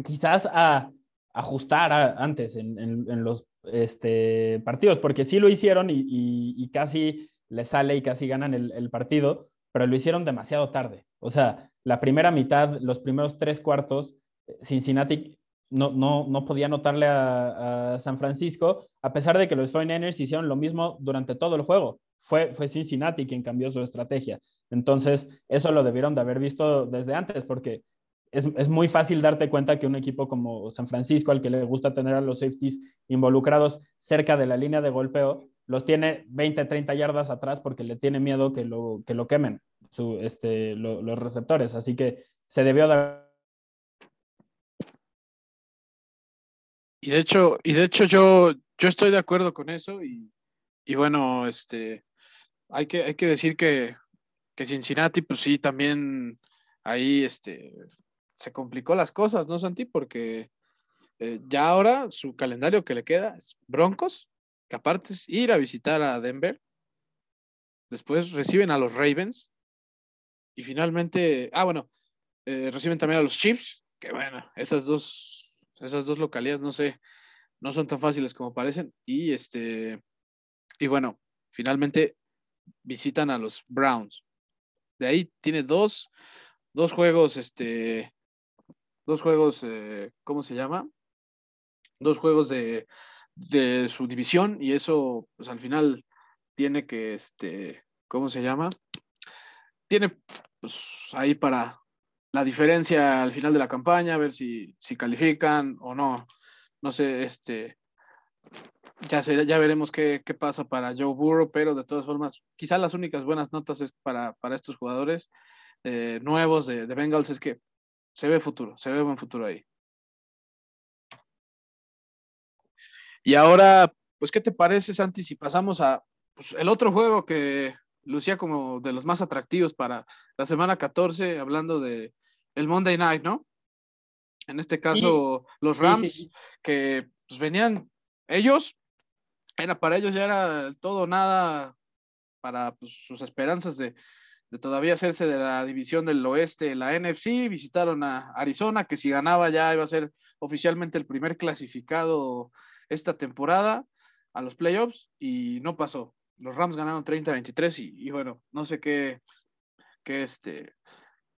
quizás a ajustar antes en, los este, partidos, porque sí lo hicieron y casi le sale y casi ganan el, partido, pero lo hicieron demasiado tarde. O sea, la primera mitad, los primeros tres cuartos, Cincinnati no, no, no podía anotarle a, San Francisco, a pesar de que los 49ers hicieron lo mismo durante todo el juego. Fue, fue Cincinnati quien cambió su estrategia. Entonces, eso lo debieron de haber visto desde antes, porque es, es, muy fácil darte cuenta que un equipo como San Francisco, al que le gusta tener a los safeties involucrados cerca de la línea de golpeo, los tiene 20, 30 yardas atrás porque le tiene miedo que lo, que lo quemen su, este, los receptores. Así que se debió dar. Y de hecho, y de hecho yo, yo estoy de acuerdo con eso y, y bueno, este, hay que, hay que decir que, que Cincinnati, pues sí, también ahí este, se complicó las cosas, ¿no, Santi? Porque eh, ya ahora su calendario que le queda es Broncos, aparte es ir a visitar a Denver, después reciben a los Ravens y finalmente, ah, bueno, eh, reciben también a los Chiefs, que bueno, esas dos, esas dos localidades, no sé, no son tan fáciles como parecen. Y este, y bueno, finalmente visitan a los Browns. De ahí tiene dos, dos juegos, este, dos juegos, eh, ¿cómo se llama? Dos juegos de, de su división y eso, pues al final tiene que, este, ¿cómo se llama? Tiene, pues ahí para la diferencia al final de la campaña, a ver si, si califican o no. No sé, este, ya, ya veremos qué, qué, pasa para Joe Burrow, pero de todas formas, quizás las únicas buenas notas es para, para estos jugadores eh, nuevos de, de Bengals es que se ve futuro, se ve buen futuro ahí. Y ahora, pues, ¿qué te parece, Santi, si pasamos a pues, el otro juego que lucía como de los más atractivos para la semana 14, hablando de el Monday Night, ¿no? En este caso, los Rams, que pues, venían, ellos, era para ellos ya era todo nada para pues, sus esperanzas de, de, todavía hacerse de la división del oeste, la NFC, visitaron a Arizona, que si ganaba ya iba a ser oficialmente el primer clasificado esta temporada a los playoffs y no pasó. Los Rams ganaron 30-23 y, bueno, no sé qué, qué este,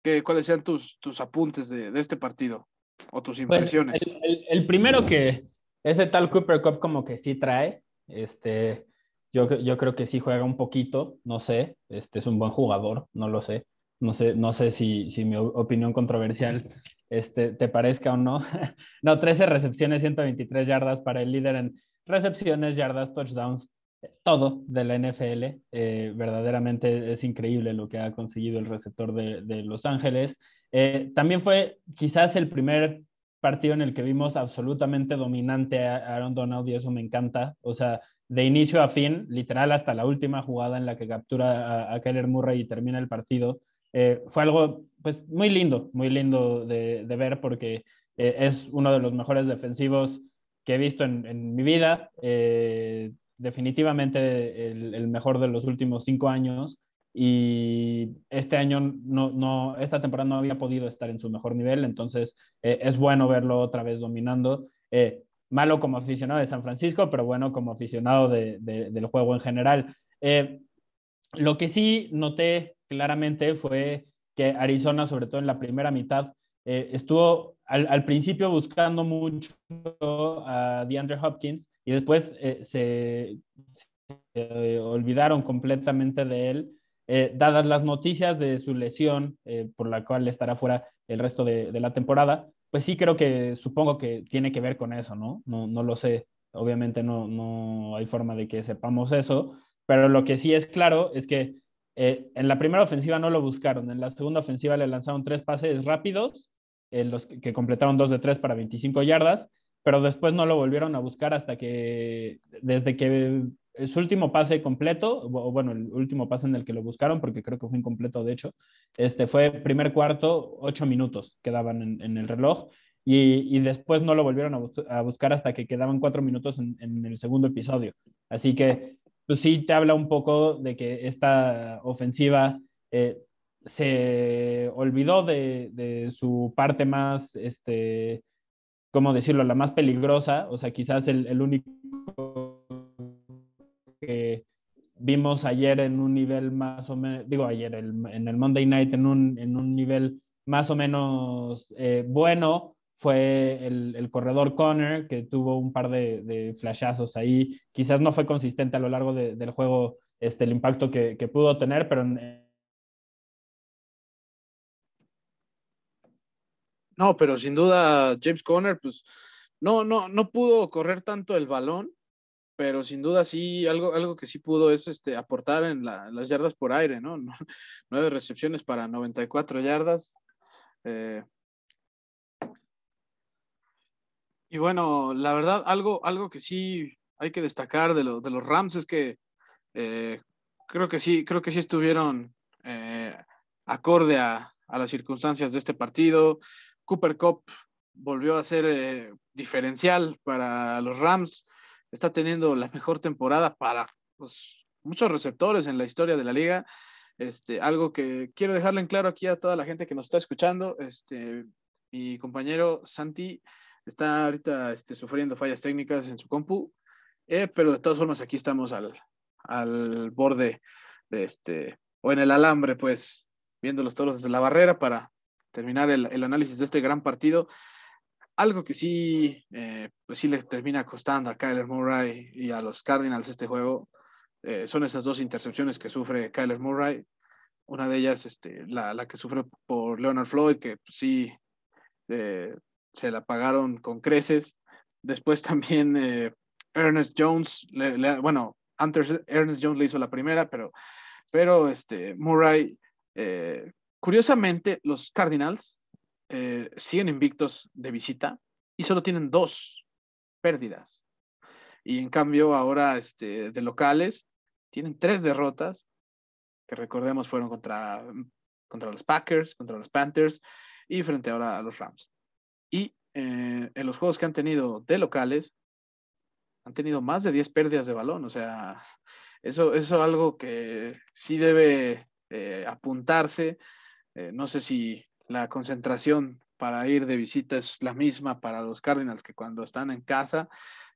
qué, cuáles sean tus, tus apuntes de, de este partido o tus pues, impresiones. el, primero que ese tal Cooper Cup como que sí trae, este, yo, yo creo que sí juega un poquito, no sé, este es un buen jugador, no lo sé. No sé, no sé si, si mi opinión controversial este, te parezca o no. [laughs] no, 13 recepciones, 123 yardas para el líder en recepciones, yardas, touchdowns, todo de la NFL. Eh, verdaderamente es increíble lo que ha conseguido el receptor de, Los Ángeles. Eh, también fue quizás el primer partido en el que vimos absolutamente dominante a Aaron Donald y eso me encanta. O sea, de inicio a fin, literal hasta la última jugada en la que captura a, a Keller Murray y termina el partido. Eh, fue algo pues muy lindo, muy lindo de, ver porque eh, es uno de los mejores defensivos que he visto en, mi vida. definitivamente el, el, mejor de los últimos cinco años y este año no, no, esta temporada no había podido estar en su mejor nivel, entonces eh, es bueno verlo otra vez dominando. Eh, malo como aficionado de San Francisco, pero bueno como aficionado de, del juego en general. Eh, lo que sí noté claramente fue que Arizona, sobre todo en la primera mitad, estuvo al, principio buscando mucho a DeAndre Hopkins y después se, se olvidaron completamente de él eh, dadas las noticias de su lesión, eh, por la cual estará fuera el resto de, la temporada, pues sí creo que supongo que tiene que ver con eso, ¿no? No, no lo sé, obviamente no, no hay forma de que sepamos eso, pero lo que sí es claro es que eh, en la primera ofensiva no lo buscaron, en la segunda ofensiva le lanzaron tres pases rápidos, los que completaron dos de tres para 25 yardas, pero después no lo volvieron a buscar hasta que, desde que su último pase completo, o bueno, el último pase en el que lo buscaron, porque creo que fue incompleto de hecho, este fue primer cuarto, ocho minutos quedaban en, en el reloj, y, después no lo volvieron a, buscar hasta que quedaban cuatro minutos en, el segundo episodio. Así que, pues sí te habla un poco de que esta ofensiva eh, se olvidó de, de, su parte más, este, ¿cómo decirlo?, la más peligrosa, o sea, quizás el, el único que vimos ayer en un nivel más o menos, digo ayer en el Monday Night en un, en un nivel más o menos eh, bueno, fue el, el, corredor Connor, que tuvo un par de, flashazos ahí. Quizás no fue consistente a lo largo de, del juego este, el impacto que, pudo tener, pero... No, pero sin duda James Conner, pues no, no, no pudo correr tanto el balón pero sin duda sí, algo, algo que sí pudo es este, aportar en las yardas por aire, ¿no? [laughs] Nueve recepciones para 94 yardas. Eh. Y bueno, la verdad, algo, algo que sí hay que destacar de, de los Rams es que eh, creo que sí, creo que sí estuvieron eh, acorde a, a, las circunstancias de este partido. Cooper Cup volvió a ser diferencial para los Rams está teniendo la mejor temporada para pues, muchos receptores en la historia de la liga. Este, algo que quiero dejarle en claro aquí a toda la gente que nos está escuchando. Este, mi compañero Santi está ahorita este, sufriendo fallas técnicas en su compu, eh, pero de todas formas aquí estamos al, al borde de este, o en el alambre, pues, viendo los toros desde la barrera para terminar el, el análisis de este gran partido algo que sí, eh, pues sí le termina costando a Kyler Murray y a los Cardinals este juego eh, son esas dos intercepciones que sufre Kyler Murray. Una de ellas, este, la, la que sufre por Leonard Floyd, que pues, sí se la pagaron con creces. Después también Ernest Jones, le, bueno, antes Ernest Jones le hizo la primera, pero, pero este, Murray, curiosamente, los Cardinals eh, siguen invictos de visita y solo tienen dos pérdidas. Y en cambio, ahora este, de locales, tienen tres derrotas, que recordemos fueron contra, contra los Packers, contra los Panthers y frente ahora a los Rams. Y eh, en los juegos que han tenido de locales, han tenido más de 10 pérdidas de balón. O sea, eso, es algo que sí debe eh, apuntarse. Eh, no sé si la concentración para ir de visita es la misma para los Cardinals que cuando están en casa,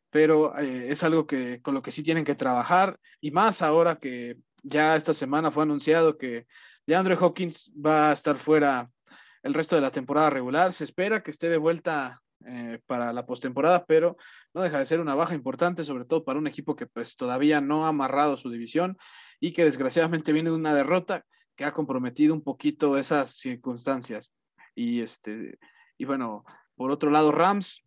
pero es algo que con lo que sí tienen que trabajar y más ahora que ya esta semana fue anunciado que DeAndre Hawkins va a estar fuera el resto de la temporada regular. Se espera que esté de vuelta eh, para la postemporada, pero no deja de ser una baja importante, sobre todo para un equipo que pues todavía no ha amarrado su división y que desgraciadamente viene de una derrota que ha comprometido un poquito esas circunstancias. Y este, y bueno, por otro lado, Rams,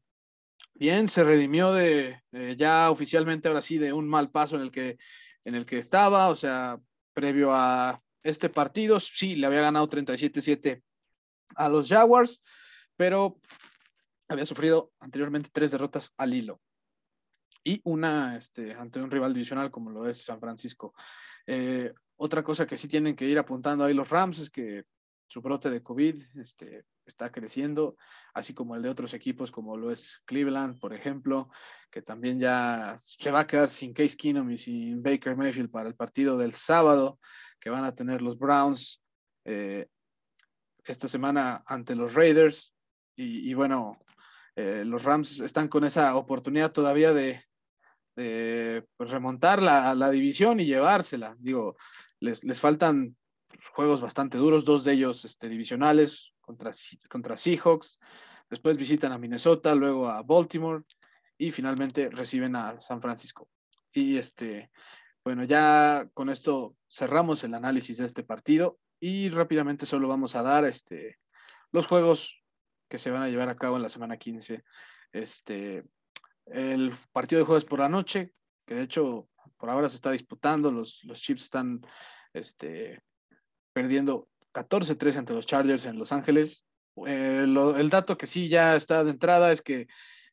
bien, se redimió de ya oficialmente ahora sí de un mal paso en el que, en el que estaba, o sea, previo a este partido, sí, le había ganado 37-7 a los Jaguars, pero había sufrido anteriormente tres derrotas al hilo y una este, ante un rival divisional como lo es San Francisco. Eh, otra cosa que sí tienen que ir apuntando ahí los Rams es que su brote de COVID este, está creciendo, así como el de otros equipos como lo es Cleveland, por ejemplo, que también ya se va a quedar sin Case Keenum y sin Baker Mayfield para el partido del sábado que van a tener los Browns eh, esta semana ante los Raiders. y bueno, eh, los Rams están con esa oportunidad todavía de, pues, remontar la, división y llevársela. Digo, les, faltan juegos bastante duros, dos de ellos este, divisionales contra, contra Seahawks. Después visitan a Minnesota, luego a Baltimore y finalmente reciben a San Francisco. Y este, bueno, ya con esto cerramos el análisis de este partido y rápidamente solo vamos a dar este, los juegos que se van a llevar a cabo en la semana 15. Este, el partido de jueves por la noche, que de hecho por ahora se está disputando, los, los Chips están este, perdiendo 14-3 ante los Chargers en Los Ángeles. Eh, el dato que sí ya está de entrada es que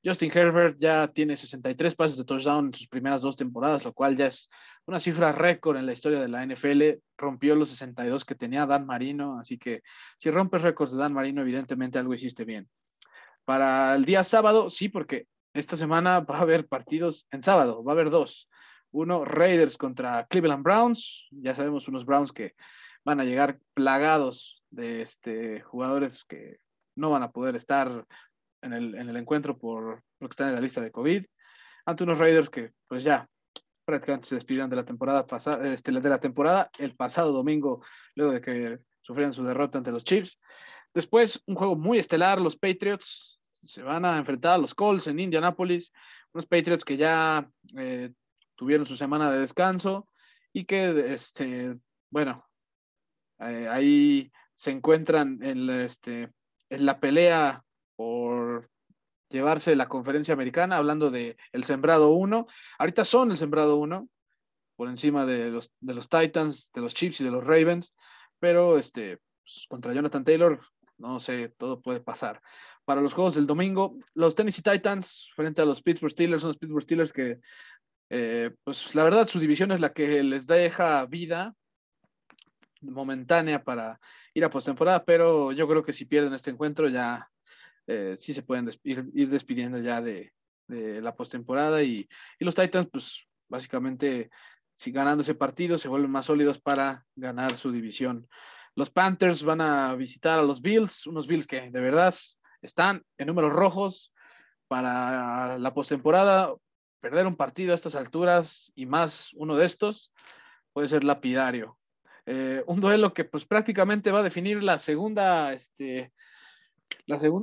Justin Herbert ya tiene 63 pases de touchdown en sus primeras dos temporadas, lo cual ya es una cifra récord en la historia de la NFL. Rompió los 62 que tenía Dan Marino, así que si rompes récords de Dan Marino, evidentemente algo hiciste bien. Para el día sábado, sí, porque esta semana va a haber partidos en sábado, va a haber dos. Uno, Raiders contra Cleveland Browns. Ya sabemos unos Browns que van a llegar plagados de este, jugadores que no van a poder estar en el, encuentro por lo que están en la lista de COVID, ante unos Raiders que pues ya prácticamente se despidieron de la temporada pasada, este, de la temporada el pasado domingo, luego de que sufrieron su derrota ante los Chiefs. Después, un juego muy estelar, los Patriots se van a enfrentar a los Colts en Indianapolis, unos Patriots que ya eh, tuvieron su semana de descanso y que, este, bueno, eh, ahí se encuentran en, este, en la pelea por llevarse la conferencia americana, hablando de el sembrado 1. Ahorita son el sembrado 1, por encima de los, de los Titans, de los Chiefs y de los Ravens, pero este, pues, contra Jonathan Taylor, no sé, todo puede pasar. Para los juegos del domingo, los Tennessee Titans frente a los Pittsburgh Steelers, son los Pittsburgh Steelers que, eh, pues la verdad, su división es la que les deja vida momentánea para ir a postemporada, pero yo creo que si pierden este encuentro ya eh, sí se pueden ir, despidiendo ya de, la postemporada y, y los Titans, pues básicamente, si ganando ese partido, se vuelven más sólidos para ganar su división. Los Panthers van a visitar a los Bills, unos Bills que de verdad están en números rojos para la postemporada. Perder un partido a estas alturas y más uno de estos puede ser lapidario. Eh, un duelo que pues prácticamente va a definir la segunda, este,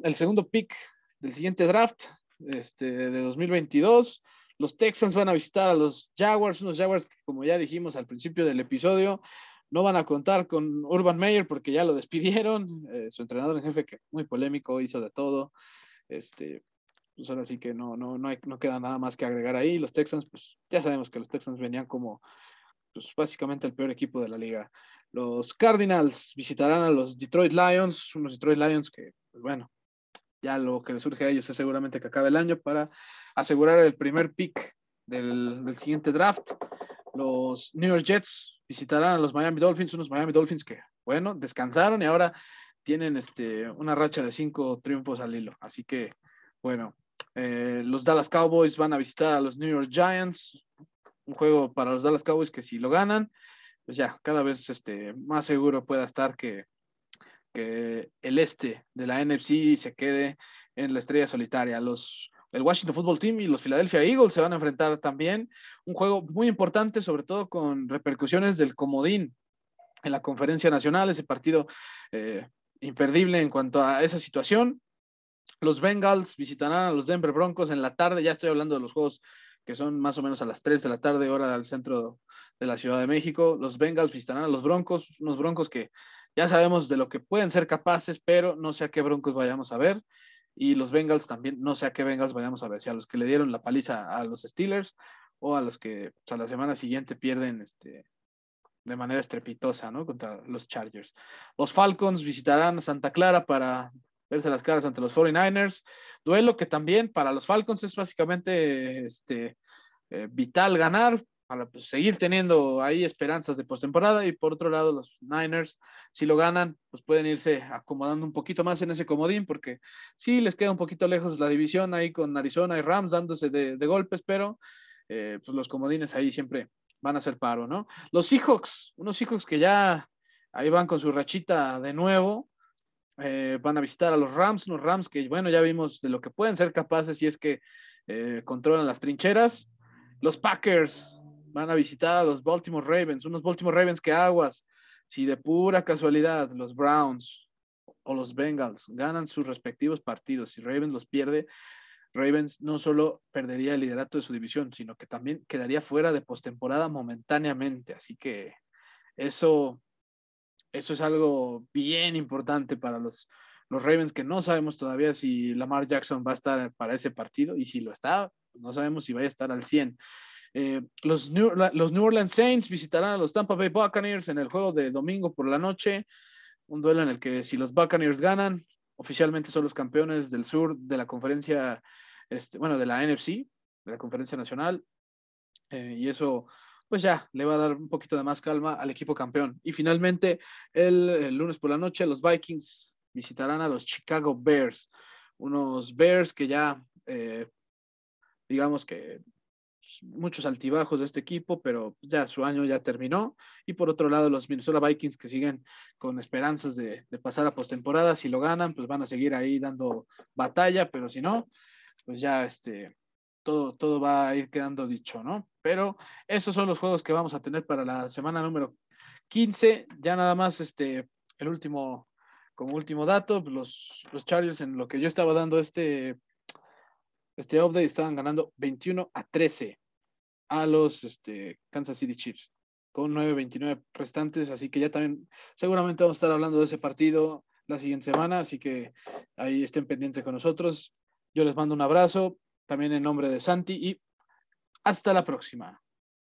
el segundo pick del siguiente draft este, de 2022. Los Texans van a visitar a los Jaguars, unos Jaguars que, como ya dijimos al principio del episodio, no van a contar con Urban Meyer porque ya lo despidieron. Eh, su entrenador en jefe, que muy polémico, hizo de todo. Este, pues ahora sí que no, no, no, hay, no queda nada más que agregar ahí. Los Texans, pues ya sabemos que los Texans venían como pues, básicamente el peor equipo de la liga. Los Cardinals visitarán a los Detroit Lions, unos Detroit Lions que pues bueno, ya lo que le surge a ellos es seguramente que acabe el año para asegurar el primer pick del, del siguiente draft. Los New York Jets visitarán a los Miami Dolphins, unos Miami Dolphins que, bueno, descansaron y ahora tienen este, una racha de cinco triunfos al hilo. Así que, bueno, eh, los Dallas Cowboys van a visitar a los New York Giants, un juego para los Dallas Cowboys que si lo ganan, pues ya cada vez este, más seguro pueda estar que, que el este de la NFC se quede en la estrella solitaria. Los, el Washington Football Team y los Philadelphia Eagles se van a enfrentar también. Un juego muy importante, sobre todo con repercusiones del comodín en la conferencia nacional, ese partido eh, imperdible en cuanto a esa situación. Los Bengals visitarán a los Denver Broncos en la tarde, ya estoy hablando de los juegos que son más o menos a las 3 de la tarde, hora del centro de la Ciudad de México. Los Bengals visitarán a los Broncos, unos Broncos que ya sabemos de lo que pueden ser capaces, pero no sé a qué Broncos vayamos a ver. Y los Bengals también, no sé a qué Bengals vayamos a ver, si a los que le dieron la paliza a los Steelers o a los que pues, a la semana siguiente pierden este, de manera estrepitosa, ¿no? Contra los Chargers. Los Falcons visitarán Santa Clara para verse las caras ante los 49ers. Duelo que también para los Falcons es básicamente este, eh, vital ganar para pues, seguir teniendo ahí esperanzas de postemporada. Y por otro lado, los Niners, si lo ganan, pues pueden irse acomodando un poquito más en ese comodín, porque sí les queda un poquito lejos la división ahí con Arizona y Rams dándose de, golpes, pero eh, pues los comodines ahí siempre van a ser paro, ¿no? Los Seahawks, unos Seahawks que ya ahí van con su rachita de nuevo, eh, van a visitar a los Rams, unos Rams que, bueno, ya vimos de lo que pueden ser capaces si es que eh, controlan las trincheras. Los Packers van a visitar a los Baltimore Ravens, unos Baltimore Ravens que aguas, si de pura casualidad los Browns o los Bengals ganan sus respectivos partidos y Ravens los pierde, Ravens no solo perdería el liderato de su división, sino que también quedaría fuera de postemporada momentáneamente. Así que eso, eso es algo bien importante para los, los Ravens, que no sabemos todavía si Lamar Jackson va a estar para ese partido y si lo está, no sabemos si va a estar al 100. Eh, los, New, los New Orleans Saints visitarán a los Tampa Bay Buccaneers en el juego de domingo por la noche, un duelo en el que si los Buccaneers ganan, oficialmente son los campeones del sur de la conferencia este, bueno, de la NFC, de la Conferencia Nacional, eh, y eso pues ya le va a dar un poquito de más calma al equipo campeón. Y finalmente, el, lunes por la noche, los Vikings visitarán a los Chicago Bears, unos Bears que ya, eh, digamos que muchos altibajos de este equipo, pero ya su año ya terminó. Y por otro lado, los Minnesota Vikings que siguen con esperanzas de, de pasar a postemporada, si lo ganan, pues van a seguir ahí dando batalla, pero si no, pues ya este, todo, todo va a ir quedando dicho, ¿no? Pero esos son los juegos que vamos a tener para la semana número 15. Ya nada más, este, el último, como último dato, los, los en lo que yo estaba dando este, este update estaban ganando 21 a 13 a los este, Kansas City Chiefs con 9-29 restantes, así que ya también seguramente vamos a estar hablando de ese partido la siguiente semana, así que ahí estén pendientes con nosotros. Yo les mando un abrazo, también en nombre de Santi, y hasta la próxima.